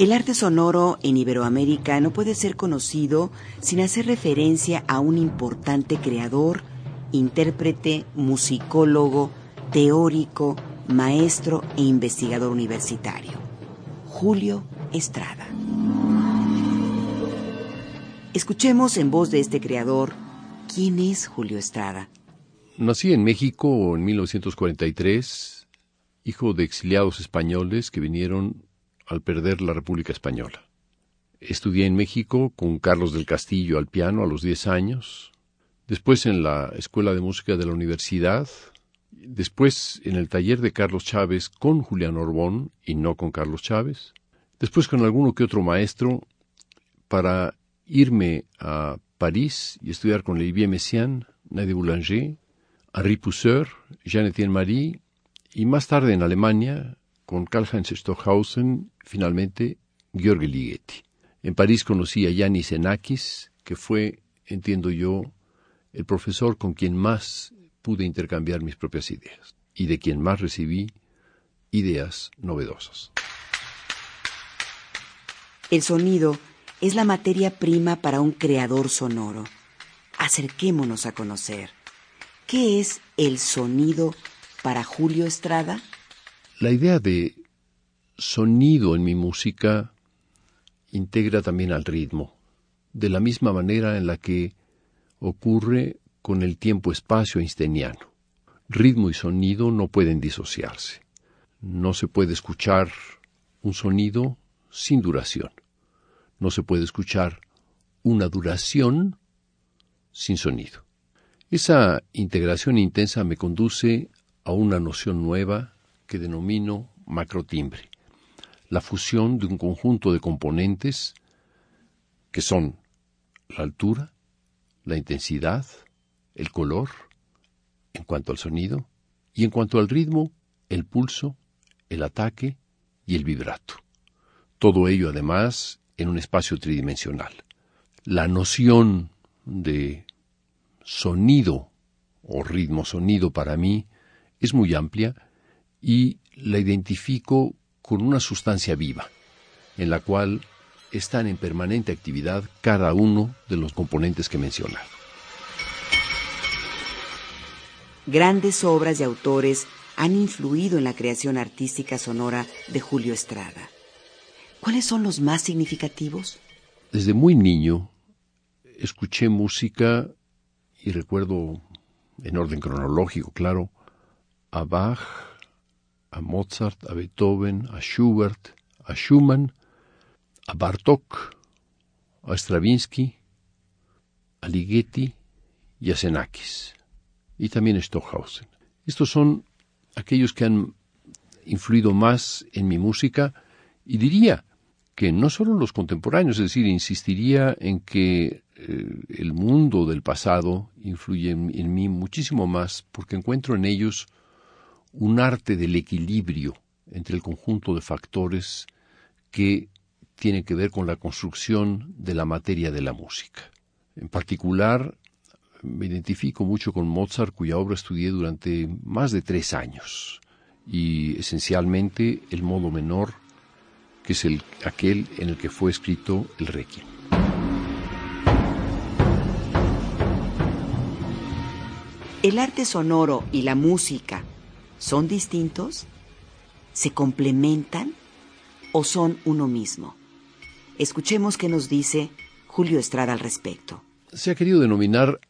El arte sonoro en Iberoamérica no puede ser conocido sin hacer referencia a un importante creador, intérprete, musicólogo, teórico, maestro e investigador universitario, Julio Estrada. Escuchemos en voz de este creador quién es Julio Estrada. Nací en México en 1943, hijo de exiliados españoles que vinieron al perder la República Española. Estudié en México con Carlos del Castillo al piano a los 10 años, después en la Escuela de Música de la Universidad, después en el taller de Carlos Chávez con Julián Orbón y no con Carlos Chávez, después con alguno que otro maestro para irme a París y estudiar con Olivier Messiaen, Nadia Boulanger, Henri Pousseur, Jean-Étienne Marie y más tarde en Alemania con Karl-Heinz Stockhausen, finalmente Georg Ligeti. En París conocí a Yanis Enakis, que fue, entiendo yo, el profesor con quien más pude intercambiar mis propias ideas y de quien más recibí ideas novedosas. El sonido es la materia prima para un creador sonoro. Acerquémonos a conocer. ¿Qué es el sonido para Julio Estrada? La idea de sonido en mi música integra también al ritmo, de la misma manera en la que ocurre con el tiempo-espacio einsteiniano. Ritmo y sonido no pueden disociarse. No se puede escuchar un sonido sin duración. No se puede escuchar una duración sin sonido. Esa integración intensa me conduce a una noción nueva que denomino macrotimbre, la fusión de un conjunto de componentes que son la altura, la intensidad, el color, en cuanto al sonido, y en cuanto al ritmo, el pulso, el ataque y el vibrato. Todo ello además en un espacio tridimensional. La noción de sonido o ritmo sonido para mí es muy amplia y la identifico con una sustancia viva, en la cual están en permanente actividad cada uno de los componentes que he mencionado. Grandes obras y autores han influido en la creación artística sonora de Julio Estrada. ¿Cuáles son los más significativos? Desde muy niño escuché música y recuerdo, en orden cronológico, claro, a Bach, a Mozart, a Beethoven, a Schubert, a Schumann, a Bartók, a Stravinsky, a Ligeti y a Xenakis, y también a Stockhausen. Estos son aquellos que han influido más en mi música y diría que no solo los contemporáneos, es decir, insistiría en que eh, el mundo del pasado influye en mí muchísimo más porque encuentro en ellos un arte del equilibrio entre el conjunto de factores que tienen que ver con la construcción de la materia de la música. En particular, me identifico mucho con Mozart, cuya obra estudié durante más de tres años, y esencialmente el modo menor, que es el, aquel en el que fue escrito el Requiem. El arte sonoro y la música ¿Son distintos? ¿Se complementan? ¿O son uno mismo? Escuchemos qué nos dice Julio Estrada al respecto. Se ha querido denominar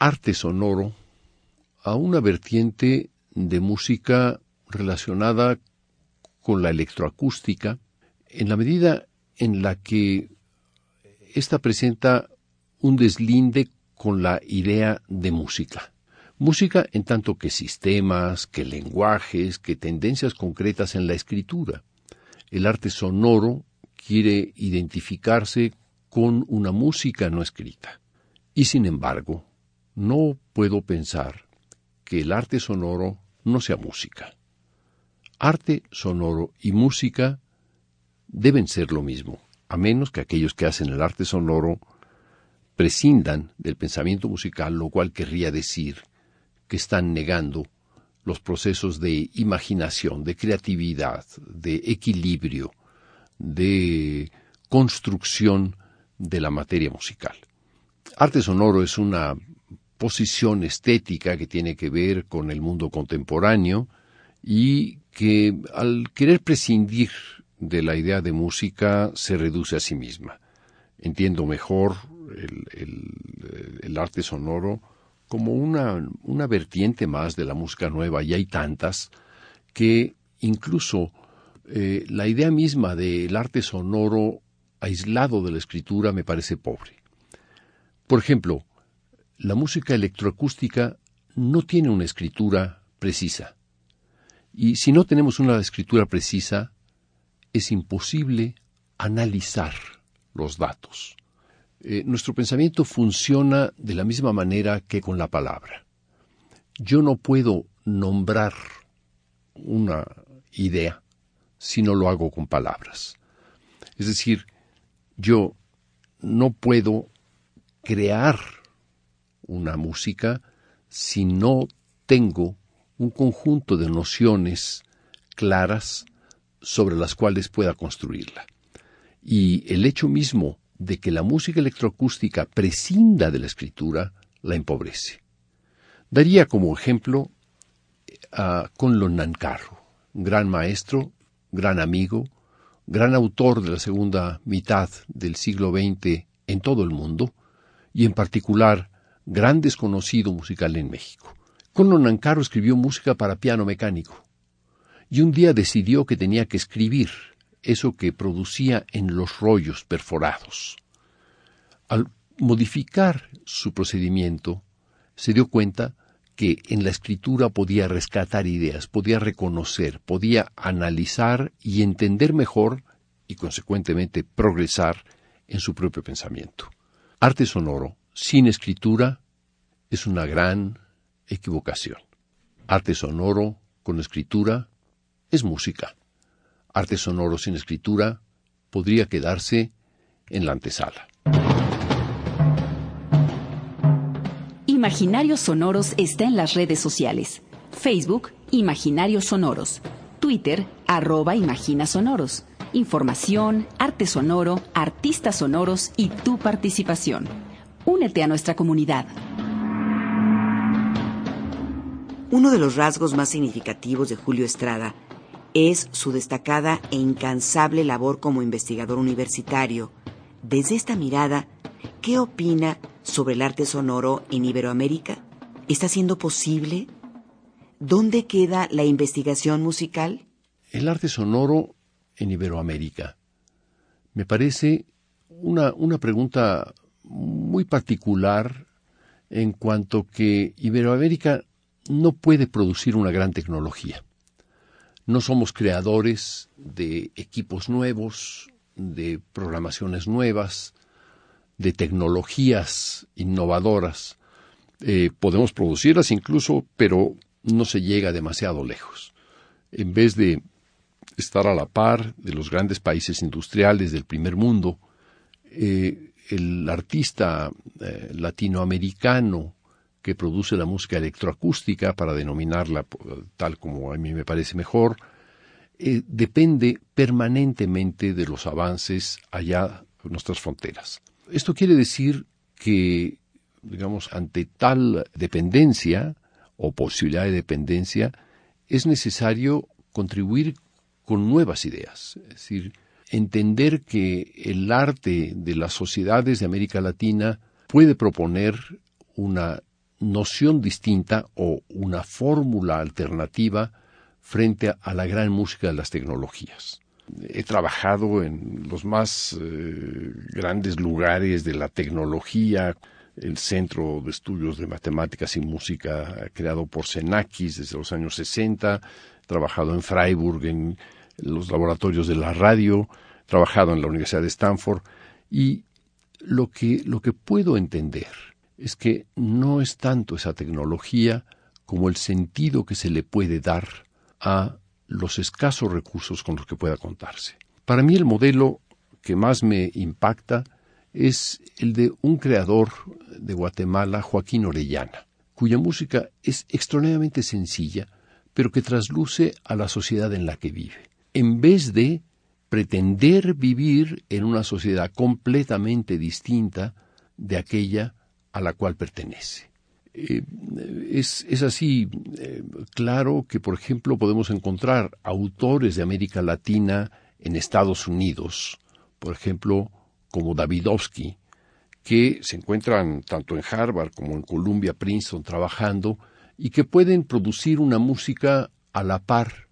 arte sonoro a una vertiente de música relacionada con la electroacústica en la medida en la que ésta presenta un deslinde con la idea de música. Música en tanto que sistemas, que lenguajes, que tendencias concretas en la escritura. El arte sonoro quiere identificarse con una música no escrita. Y sin embargo, no puedo pensar que el arte sonoro no sea música. Arte sonoro y música deben ser lo mismo, a menos que aquellos que hacen el arte sonoro prescindan del pensamiento musical, lo cual querría decir que están negando los procesos de imaginación, de creatividad, de equilibrio, de construcción de la materia musical. Arte sonoro es una posición estética que tiene que ver con el mundo contemporáneo y que al querer prescindir de la idea de música se reduce a sí misma. Entiendo mejor el, arte sonoro como una, una vertiente más de la música nueva, y hay tantas que incluso eh, la idea misma del arte sonoro aislado de la escritura me parece pobre. Por ejemplo, la música electroacústica no tiene una escritura precisa. Y si no tenemos una escritura precisa, es imposible analizar los datos. Eh, nuestro pensamiento funciona de la misma manera que con la palabra. Yo no puedo nombrar una idea si no lo hago con palabras. Es decir, yo no puedo crear una música si no tengo un conjunto de nociones claras sobre las cuales pueda construirla. Y el hecho mismo de que la música electroacústica prescinda de la escritura la empobrece. Daría como ejemplo a Conlon Nancarro, gran maestro, gran amigo, gran autor de la segunda mitad del siglo XX en todo el mundo, y en particular gran desconocido musical en México. Conlon Nancarro escribió música para piano mecánico, y un día decidió que tenía que escribir eso que producía en los rollos perforados. Al modificar su procedimiento, se dio cuenta que en la escritura podía rescatar ideas, podía reconocer, podía analizar y entender mejor y consecuentemente progresar en su propio pensamiento. Arte sonoro sin escritura es una gran equivocación. Arte sonoro con escritura es música arte sonoro sin escritura podría quedarse en la antesala. Imaginarios Sonoros está en las redes sociales. Facebook, Imaginarios Sonoros. Twitter, arroba Imagina Sonoros. Información, arte sonoro, artistas sonoros y tu participación. Únete a nuestra comunidad. Uno de los rasgos más significativos de Julio Estrada es su destacada e incansable labor como investigador universitario. Desde esta mirada, ¿qué opina sobre el arte sonoro en Iberoamérica? ¿Está siendo posible? ¿Dónde queda la investigación musical? El arte sonoro en Iberoamérica. Me parece una, una pregunta muy particular en cuanto que Iberoamérica no puede producir una gran tecnología. No somos creadores de equipos nuevos, de programaciones nuevas, de tecnologías innovadoras. Eh, podemos producirlas incluso, pero no se llega demasiado lejos. En vez de estar a la par de los grandes países industriales del primer mundo, eh, el artista eh, latinoamericano que produce la música electroacústica, para denominarla tal como a mí me parece mejor, eh, depende permanentemente de los avances allá en nuestras fronteras. Esto quiere decir que, digamos, ante tal dependencia o posibilidad de dependencia, es necesario contribuir con nuevas ideas, es decir, entender que el arte de las sociedades de América Latina puede proponer una noción distinta o una fórmula alternativa frente a, la gran música de las tecnologías. He trabajado en los más eh, grandes lugares de la tecnología, el Centro de Estudios de Matemáticas y Música creado por Senakis desde los años 60, he trabajado en Freiburg, en los laboratorios de la radio, he trabajado en la Universidad de Stanford y lo que, lo que puedo entender es que no es tanto esa tecnología como el sentido que se le puede dar a los escasos recursos con los que pueda contarse. Para mí el modelo que más me impacta es el de un creador de Guatemala, Joaquín Orellana, cuya música es extraordinariamente sencilla, pero que trasluce a la sociedad en la que vive. En vez de pretender vivir en una sociedad completamente distinta de aquella a la cual pertenece. Eh, es, es, así eh, claro que, por ejemplo, podemos encontrar autores de América Latina en Estados Unidos, por ejemplo, como Davidovsky, que se encuentran tanto en Harvard como en Columbia, Princeton, trabajando y que pueden producir una música a la par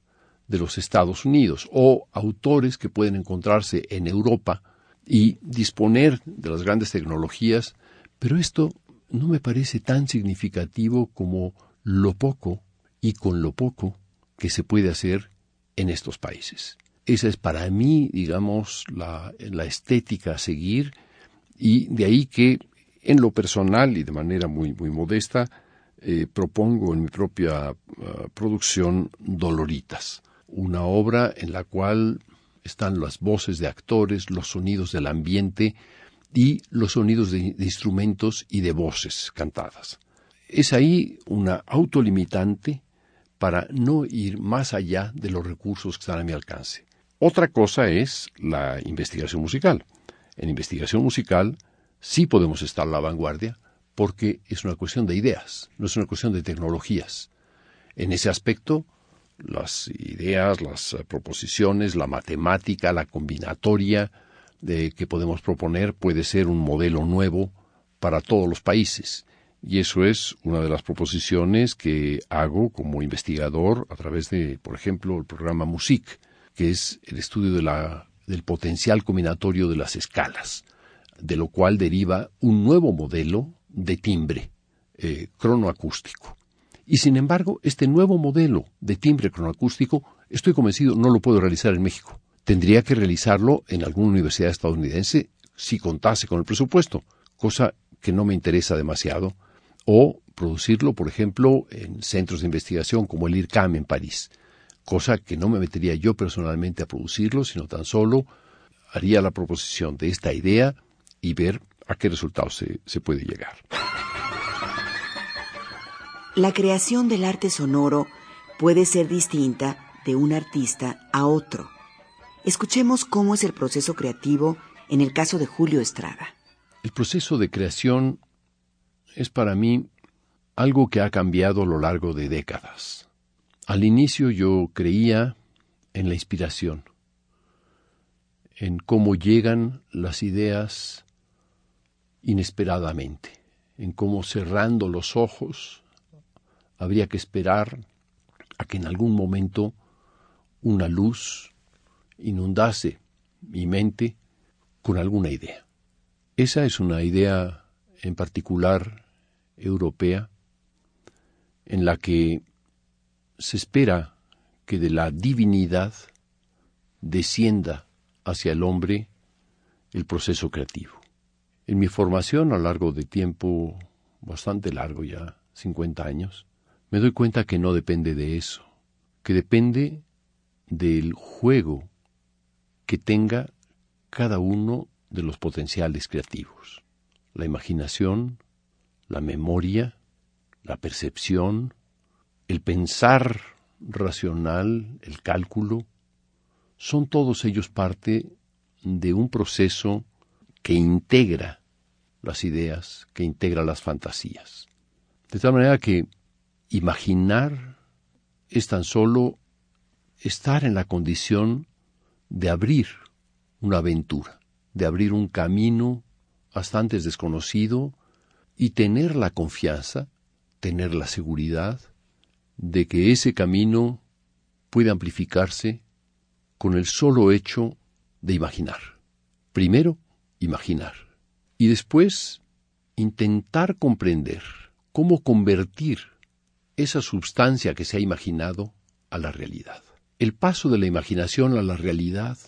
de los Estados Unidos, o autores que pueden encontrarse en Europa y disponer de las grandes tecnologías, pero esto no me parece tan significativo como lo poco y con lo poco que se puede hacer en estos países. Esa es para mí, digamos, la, estética a seguir y de ahí que en lo personal y de manera muy, muy modesta eh, propongo en mi propia ah, producción Doloritas, una obra en la cual están las voces de actores, los sonidos del ambiente, y los sonidos de, instrumentos y de voces cantadas. Es ahí una autolimitante para no ir más allá de los recursos que están a mi alcance. Otra cosa es la investigación musical. En investigación musical sí podemos estar a la vanguardia porque es una cuestión de ideas, no es una cuestión de tecnologías. En ese aspecto, las ideas, las proposiciones, la matemática, la combinatoria, de que podemos proponer puede ser un modelo nuevo para todos los países. Y eso es una de las proposiciones que hago como investigador a través de, por ejemplo, el programa MUSIC, que es el estudio de la, del potencial combinatorio de las escalas, de lo cual deriva un nuevo modelo de timbre eh, cronoacústico. Y sin embargo, este nuevo modelo de timbre cronoacústico, estoy convencido, no lo puedo realizar en México tendría que realizarlo en alguna universidad estadounidense si contase con el presupuesto, cosa que no me interesa demasiado, o producirlo, por ejemplo, en centros de investigación como el IRCAM en París, cosa que no me metería yo personalmente a producirlo, sino tan solo haría la proposición de esta idea y ver a qué resultados se, se puede llegar. La creación del arte sonoro puede ser distinta de un artista a otro. Escuchemos cómo es el proceso creativo en el caso de Julio Estrada. El proceso de creación es para mí algo que ha cambiado a lo largo de décadas. Al inicio yo creía en la inspiración, en cómo llegan las ideas inesperadamente, en cómo cerrando los ojos habría que esperar a que en algún momento una luz inundase mi mente con alguna idea. Esa es una idea en particular europea en la que se espera que de la divinidad descienda hacia el hombre el proceso creativo. En mi formación a lo largo de tiempo bastante largo ya, 50 años, me doy cuenta que no depende de eso, que depende del juego que tenga cada uno de los potenciales creativos. La imaginación, la memoria, la percepción, el pensar racional, el cálculo, son todos ellos parte de un proceso que integra las ideas, que integra las fantasías. De tal manera que imaginar es tan solo estar en la condición de abrir una aventura, de abrir un camino bastante desconocido y tener la confianza, tener la seguridad de que ese camino puede amplificarse con el solo hecho de imaginar. Primero, imaginar. Y después, intentar comprender cómo convertir esa sustancia que se ha imaginado a la realidad. El paso de la imaginación a la realidad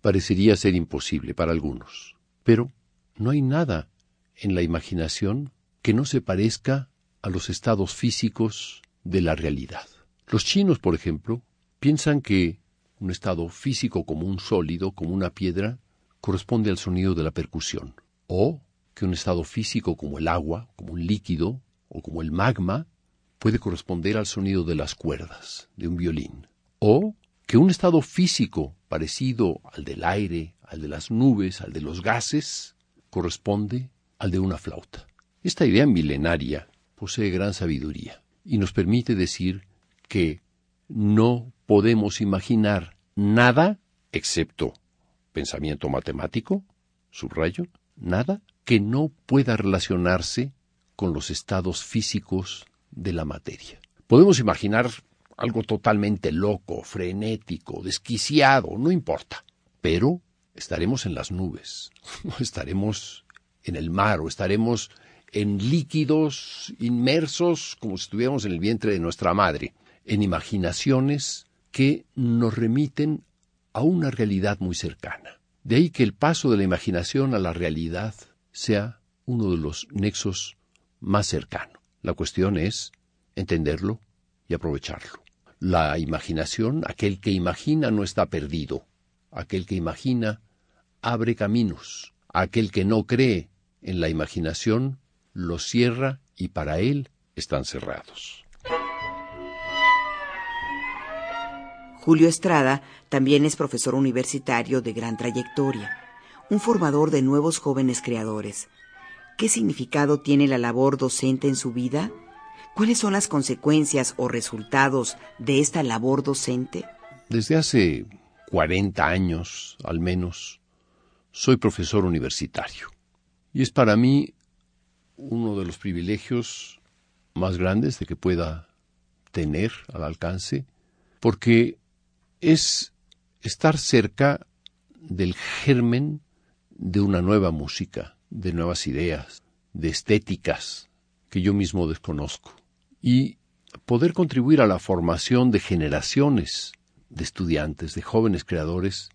parecería ser imposible para algunos, pero no hay nada en la imaginación que no se parezca a los estados físicos de la realidad. Los chinos, por ejemplo, piensan que un estado físico como un sólido, como una piedra, corresponde al sonido de la percusión, o que un estado físico como el agua, como un líquido, o como el magma, puede corresponder al sonido de las cuerdas de un violín, o que un estado físico parecido al del aire, al de las nubes, al de los gases, corresponde al de una flauta. Esta idea milenaria posee gran sabiduría y nos permite decir que no podemos imaginar nada excepto pensamiento matemático, subrayo, nada que no pueda relacionarse con los estados físicos de la materia. Podemos imaginar algo totalmente loco, frenético, desquiciado, no importa, pero estaremos en las nubes, estaremos en el mar, o estaremos en líquidos inmersos como si estuviéramos en el vientre de nuestra madre, en imaginaciones que nos remiten a una realidad muy cercana. De ahí que el paso de la imaginación a la realidad sea uno de los nexos más cercanos. La cuestión es entenderlo y aprovecharlo. La imaginación, aquel que imagina no está perdido. Aquel que imagina abre caminos. Aquel que no cree en la imaginación los cierra y para él están cerrados. Julio Estrada también es profesor universitario de gran trayectoria, un formador de nuevos jóvenes creadores. ¿Qué significado tiene la labor docente en su vida? ¿Cuáles son las consecuencias o resultados de esta labor docente? Desde hace 40 años, al menos, soy profesor universitario. Y es para mí uno de los privilegios más grandes de que pueda tener al alcance, porque es estar cerca del germen de una nueva música, de nuevas ideas, de estéticas que yo mismo desconozco, y poder contribuir a la formación de generaciones de estudiantes, de jóvenes creadores,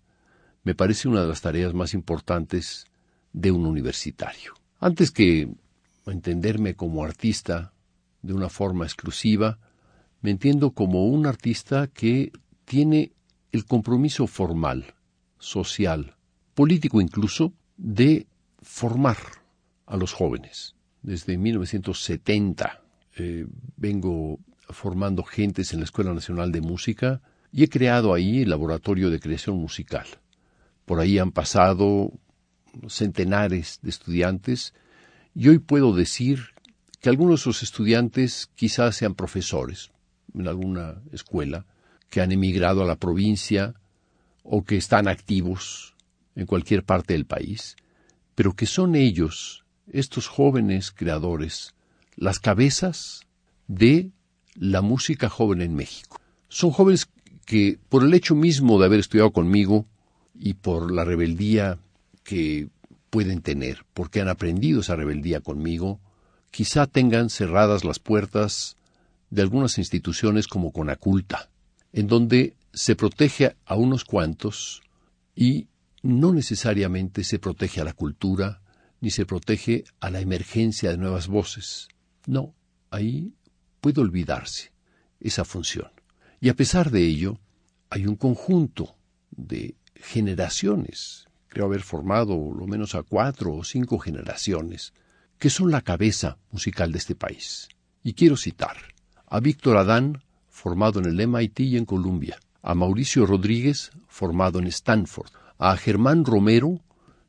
me parece una de las tareas más importantes de un universitario. Antes que entenderme como artista de una forma exclusiva, me entiendo como un artista que tiene el compromiso formal, social, político incluso, de formar a los jóvenes. Desde 1970 eh, vengo formando gentes en la Escuela Nacional de Música y he creado ahí el laboratorio de creación musical. Por ahí han pasado centenares de estudiantes y hoy puedo decir que algunos de esos estudiantes quizás sean profesores en alguna escuela, que han emigrado a la provincia o que están activos en cualquier parte del país, pero que son ellos, estos jóvenes creadores, las cabezas de la música joven en México. Son jóvenes que, por el hecho mismo de haber estudiado conmigo y por la rebeldía que pueden tener, porque han aprendido esa rebeldía conmigo, quizá tengan cerradas las puertas de algunas instituciones como Conaculta, en donde se protege a unos cuantos y no necesariamente se protege a la cultura, ni se protege a la emergencia de nuevas voces. No, ahí puede olvidarse esa función. Y a pesar de ello, hay un conjunto de generaciones creo haber formado lo menos a cuatro o cinco generaciones, que son la cabeza musical de este país. Y quiero citar a Víctor Adán, formado en el MIT y en Columbia, a Mauricio Rodríguez, formado en Stanford, a Germán Romero,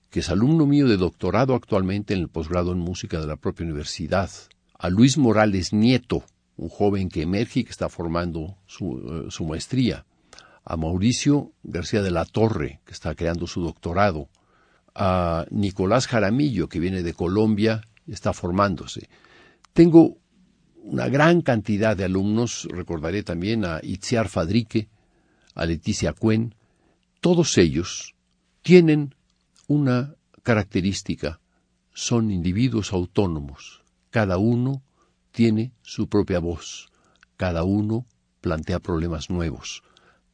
que es alumno mío de doctorado actualmente en el posgrado en música de la propia universidad, a Luis Morales Nieto, un joven que emerge y que está formando su, eh, su maestría, a Mauricio García de la Torre, que está creando su doctorado, a Nicolás Jaramillo, que viene de Colombia, está formándose. Tengo una gran cantidad de alumnos, recordaré también a Itziar Fadrique, a Leticia Cuen, todos ellos tienen una característica, son individuos autónomos, cada uno tiene su propia voz, cada uno plantea problemas nuevos,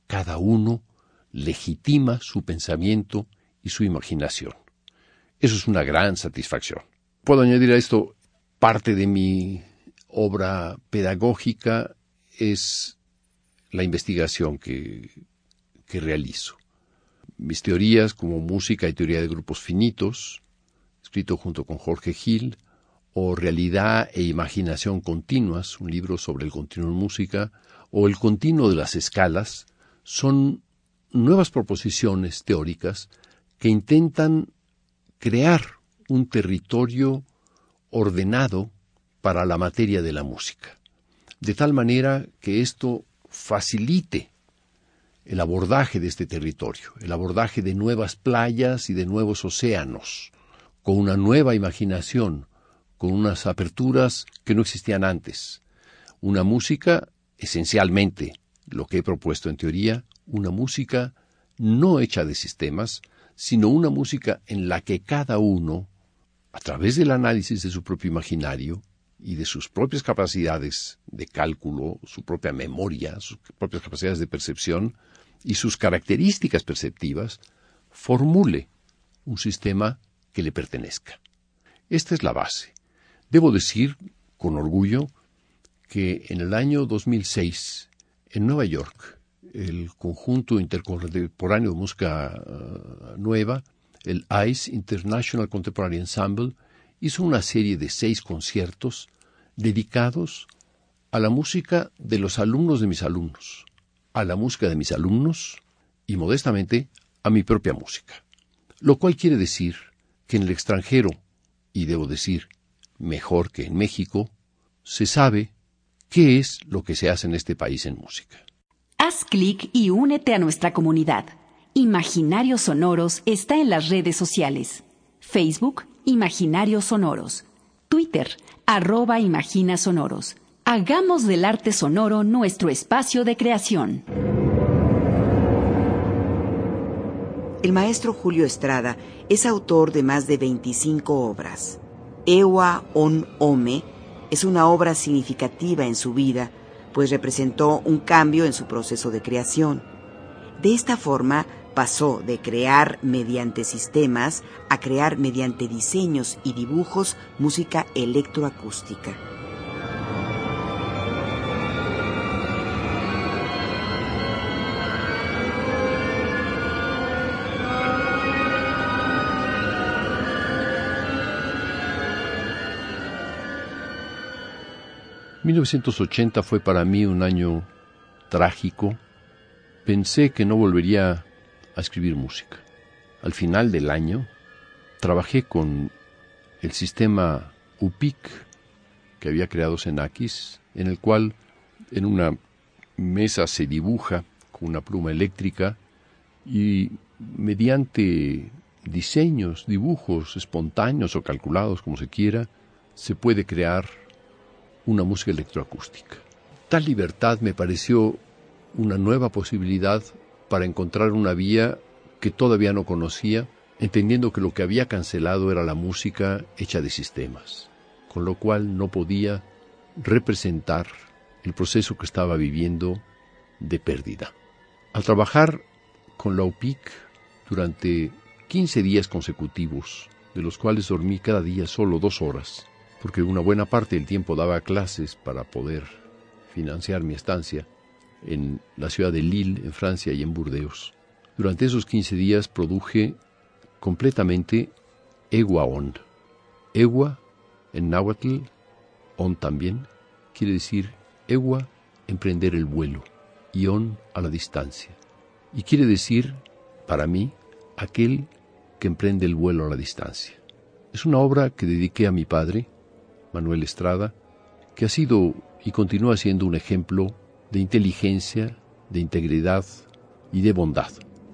cada uno legitima su pensamiento y su imaginación. Eso es una gran satisfacción. Puedo añadir a esto parte de mi obra pedagógica es la investigación que, realizo. Mis teorías como música y teoría de grupos finitos, escrito junto con Jorge Gil, o Realidad e Imaginación Continuas, un libro sobre el continuo en música, o El continuo de las escalas, son nuevas proposiciones teóricas que intentan crear un territorio ordenado para la materia de la música, de tal manera que esto facilite el abordaje de este territorio, el abordaje de nuevas playas y de nuevos océanos, con una nueva imaginación, con unas aperturas que no existían antes. Una música, esencialmente, lo que he propuesto en teoría, una música no hecha de sistemas, sino una música en la que cada uno, a través del análisis de su propio imaginario y de sus propias capacidades de cálculo, su propia memoria, sus propias capacidades de percepción y sus características perceptivas, formule un sistema que le pertenezca. Esta es la base. Debo decir, con orgullo, que en el año 2006, en Nueva York, el conjunto intercontemporáneo de música uh, nueva, el ICE International Contemporary Ensemble, hizo una serie de seis conciertos dedicados a la música de los alumnos de mis alumnos, a la música de mis alumnos y, modestamente, a mi propia música. Lo cual quiere decir que en el extranjero, y debo decir, mejor que en México, se sabe qué es lo que se hace en este país en música. Haz clic y únete a nuestra comunidad. Imaginarios Sonoros está en las redes sociales. Facebook, Imaginarios Sonoros. Twitter, arroba Imagina Sonoros. Hagamos del arte sonoro nuestro espacio de creación. El maestro Julio Estrada es autor de más de 25 obras. Ewa On Ome es una obra significativa en su vida pues representó un cambio en su proceso de creación. De esta forma, pasó de crear mediante sistemas a crear mediante diseños y dibujos música electroacústica. 1980 fue para mí un año trágico. Pensé que no volvería a escribir música. Al final del año trabajé con el sistema UPIC que había creado Senakis, en el cual en una mesa se dibuja con una pluma eléctrica y mediante diseños, dibujos espontáneos o calculados, como se quiera, se puede crear una música electroacústica. Tal libertad me pareció una nueva posibilidad para encontrar una vía que todavía no conocía, entendiendo que lo que había cancelado era la música hecha de sistemas, con lo cual no podía representar el proceso que estaba viviendo de pérdida. Al trabajar con la OPIC durante 15 días consecutivos, de los cuales dormí cada día solo dos horas, porque una buena parte del tiempo daba clases para poder financiar mi estancia en la ciudad de Lille, en Francia, y en Burdeos. Durante esos 15 días produje completamente Egua On. Egua, en náhuatl, On también, quiere decir Egua, emprender el vuelo, y On a la distancia. Y quiere decir, para mí, aquel que emprende el vuelo a la distancia. Es una obra que dediqué a mi padre, Manuel Estrada, que ha sido y continúa siendo un ejemplo de inteligencia, de integridad y de bondad.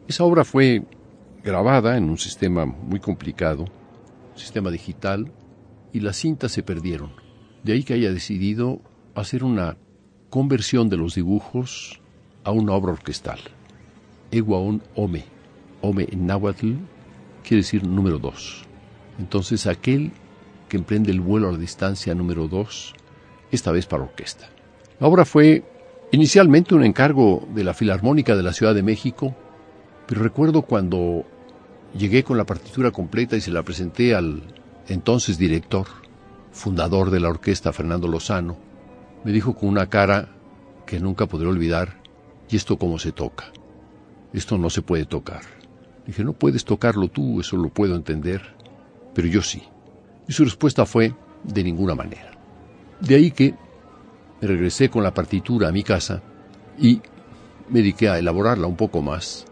Esa obra fue grabada en un sistema muy complicado, sistema digital, y las cintas se perdieron. De ahí que haya decidido hacer una conversión de los dibujos a una obra orquestal. Eguaon Ome, Ome en náhuatl quiere decir número dos. Entonces aquel que emprende el vuelo a la distancia número dos, esta vez para orquesta. La obra fue inicialmente un encargo de la Filarmónica de la Ciudad de México, pero recuerdo cuando llegué con la partitura completa y se la presenté al entonces director, fundador de la orquesta, Fernando Lozano, me dijo con una cara que nunca podré olvidar, ¿y esto cómo se toca? Esto no se puede tocar. Dije, no puedes tocarlo tú, eso lo puedo entender, pero yo sí. Y su respuesta fue, de ninguna manera. De ahí que regresé con la partitura a mi casa y me dediqué a elaborarla un poco más,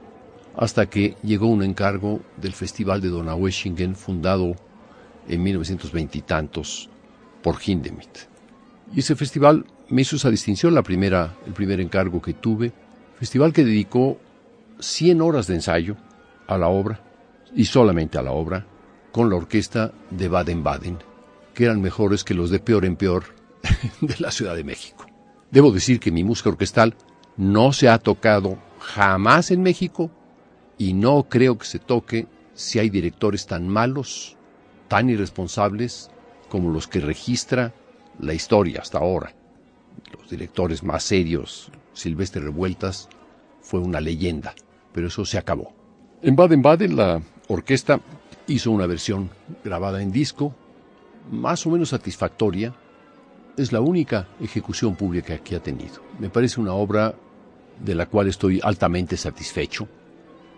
hasta que llegó un encargo del Festival de Donaueschingen, fundado en 1920 y tantos por Hindemith. Y ese festival me hizo esa distinción, la primera, el primer encargo que tuve, festival que dedicó 100 horas de ensayo a la obra, y solamente a la obra, con la orquesta de Baden-Baden, que eran mejores que los de peor en peor de la Ciudad de México. Debo decir que mi música orquestal no se ha tocado jamás en México y no creo que se toque si hay directores tan malos, tan irresponsables como los que registra la historia hasta ahora. Los directores más serios, Silvestre Revueltas, fue una leyenda, pero eso se acabó. En Baden-Baden la orquesta hizo una versión grabada en disco, más o menos satisfactoria. Es la única ejecución pública que ha tenido. Me parece una obra de la cual estoy altamente satisfecho.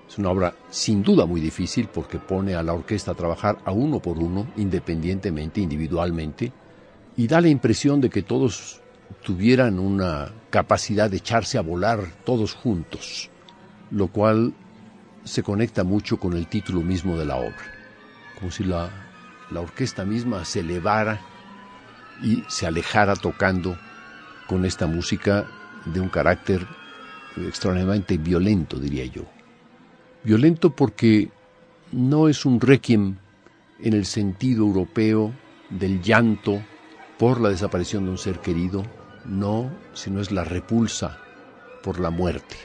Es una obra sin duda muy difícil porque pone a la orquesta a trabajar a uno por uno, independientemente, individualmente, y da la impresión de que todos tuvieran una capacidad de echarse a volar todos juntos, lo cual se conecta mucho con el título mismo de la obra, como si la, la orquesta misma se elevara y se alejara tocando con esta música de un carácter extraordinariamente violento, diría yo. Violento porque no es un requiem en el sentido europeo del llanto por la desaparición de un ser querido, no, sino es la repulsa por la muerte,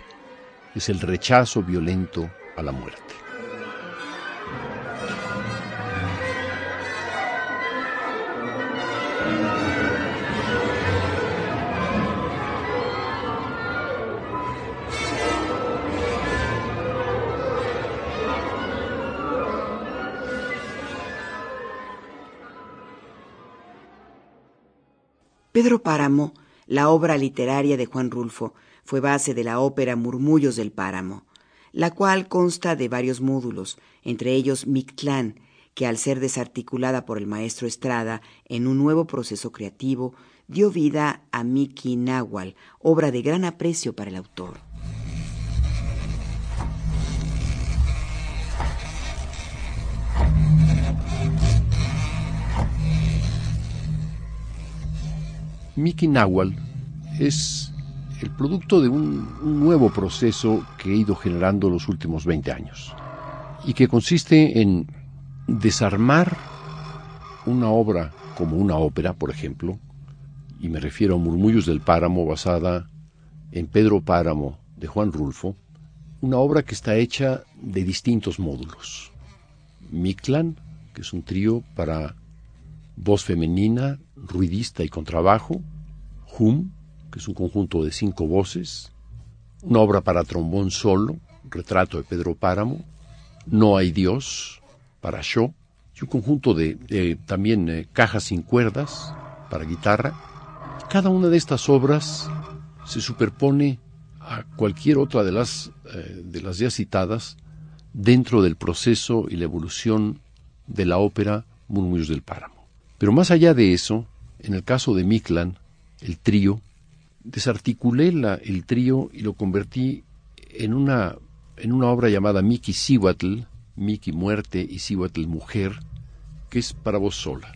es el rechazo violento a la muerte. Pedro Páramo, la obra literaria de Juan Rulfo, fue base de la ópera Murmullos del Páramo la cual consta de varios módulos, entre ellos Mictlán, que al ser desarticulada por el maestro Estrada en un nuevo proceso creativo, dio vida a Miki Nahual, obra de gran aprecio para el autor. Miki Nahual es el producto de un, nuevo proceso que he ido generando los últimos 20 años y que consiste en desarmar una obra como una ópera, por ejemplo, y me refiero a Murmullos del Páramo basada en Pedro Páramo de Juan Rulfo, una obra que está hecha de distintos módulos. Mictlan, que es un trío para voz femenina, ruidista y contrabajo, Hum, que es un conjunto de cinco voces, una obra para trombón solo, retrato de Pedro Páramo, No hay Dios, para show, y un conjunto de, también eh, cajas sin cuerdas para guitarra. Cada una de estas obras se superpone a cualquier otra de las, eh, de las ya citadas dentro del proceso y la evolución de la ópera Murmullos del Páramo. Pero más allá de eso, en el caso de Miklan, el trío, desarticulé el trío y lo convertí en una, en una obra llamada Miki Siwatl, Miki Muerte y Siwatl Mujer, que es para voz sola.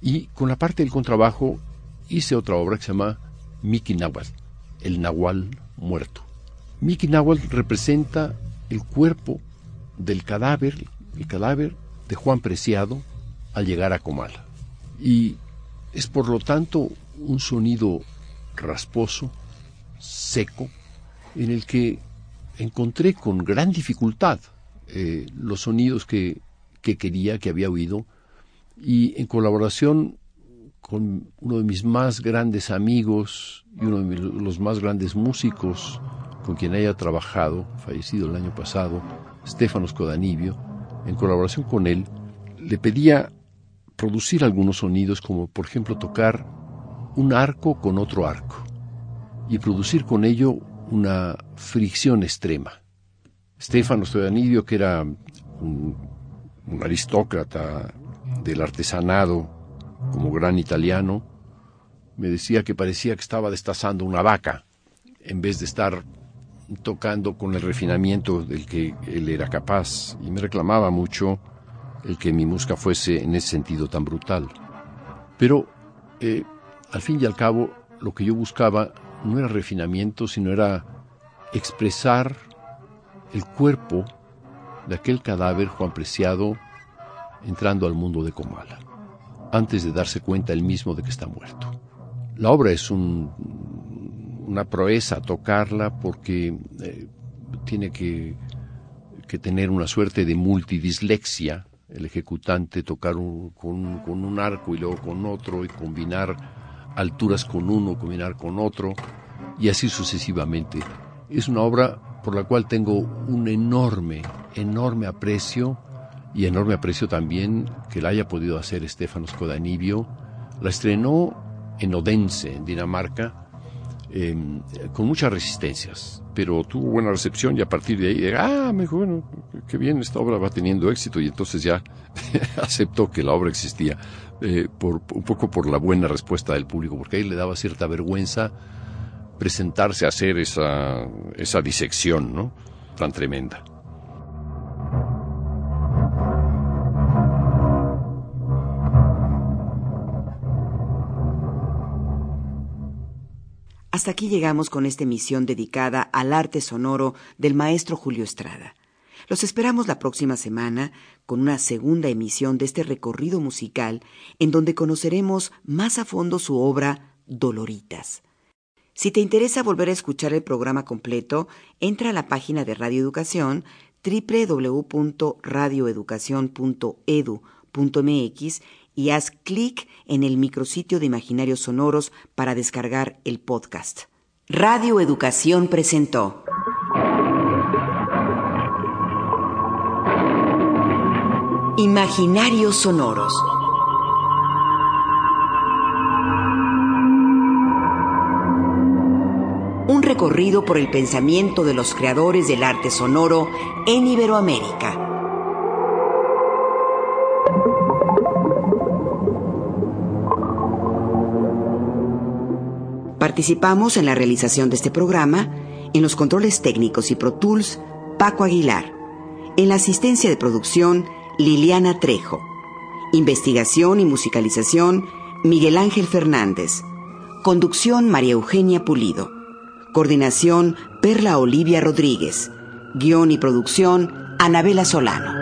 Y con la parte del contrabajo hice otra obra que se llama Miki Nahual, el Nahual muerto. Miki Nahual representa el cuerpo del cadáver, el cadáver de Juan Preciado al llegar a Comala. Y es por lo tanto un sonido rasposo, seco, en el que encontré con gran dificultad eh, los sonidos que, que quería, que había oído, y en colaboración con uno de mis más grandes amigos y uno de los más grandes músicos con quien haya trabajado, fallecido el año pasado, Stefanos Codanibio, en colaboración con él, le pedía producir algunos sonidos como por ejemplo tocar un arco con otro arco y producir con ello una fricción extrema. Stefanos Codanibio, que era un, un aristócrata del artesanado, como gran italiano, me decía que parecía que estaba destazando una vaca, en vez de estar tocando con el refinamiento del que él era capaz, y me reclamaba mucho el que mi música fuese en ese sentido tan brutal. Pero, eh, al fin y al cabo, lo que yo buscaba no era refinamiento, sino era expresar el cuerpo de aquel cadáver Juan Preciado entrando al mundo de Comala, antes de darse cuenta él mismo de que está muerto. La obra es una proeza tocarla porque eh, tiene que, tener una suerte de multidislexia, el ejecutante tocar con, un arco y luego con otro y combinar alturas con uno, combinar con otro y así sucesivamente. Es una obra por la cual tengo un enorme, enorme aprecio y enorme aprecio también que la haya podido hacer Estefanos Codanibio. La estrenó en Odense, en Dinamarca, em, con muchas resistencias, pero tuvo buena recepción y a partir de ahí, ah, me dijo, bueno, qué bien, esta obra va teniendo éxito y entonces ya aceptó que la obra existía, eh, por, un poco por la buena respuesta del público, porque ahí le daba cierta vergüenza presentarse a hacer esa, esa disección, ¿no? Tan tremenda. Hasta aquí llegamos con esta emisión dedicada al arte sonoro del maestro Julio Estrada. Los esperamos la próxima semana con una segunda emisión de este recorrido musical en donde conoceremos más a fondo su obra Doloritas. Si te interesa volver a escuchar el programa completo, entra a la página de Radio Educación www.radioeducacion.edu.mx y haz clic en el micrositio de Imaginarios Sonoros para descargar el podcast. Radio Educación presentó. Imaginarios Sonoros. Un recorrido por el pensamiento de los creadores del arte sonoro en Iberoamérica. Participamos en la realización de este programa, en los controles técnicos y Pro Tools, Paco Aguilar. En la asistencia de producción, Liliana Trejo. Investigación y musicalización, Miguel Ángel Fernández. Conducción, María Eugenia Pulido. Coordinación, Perla Olivia Rodríguez. Guión y producción, Anabela Solano.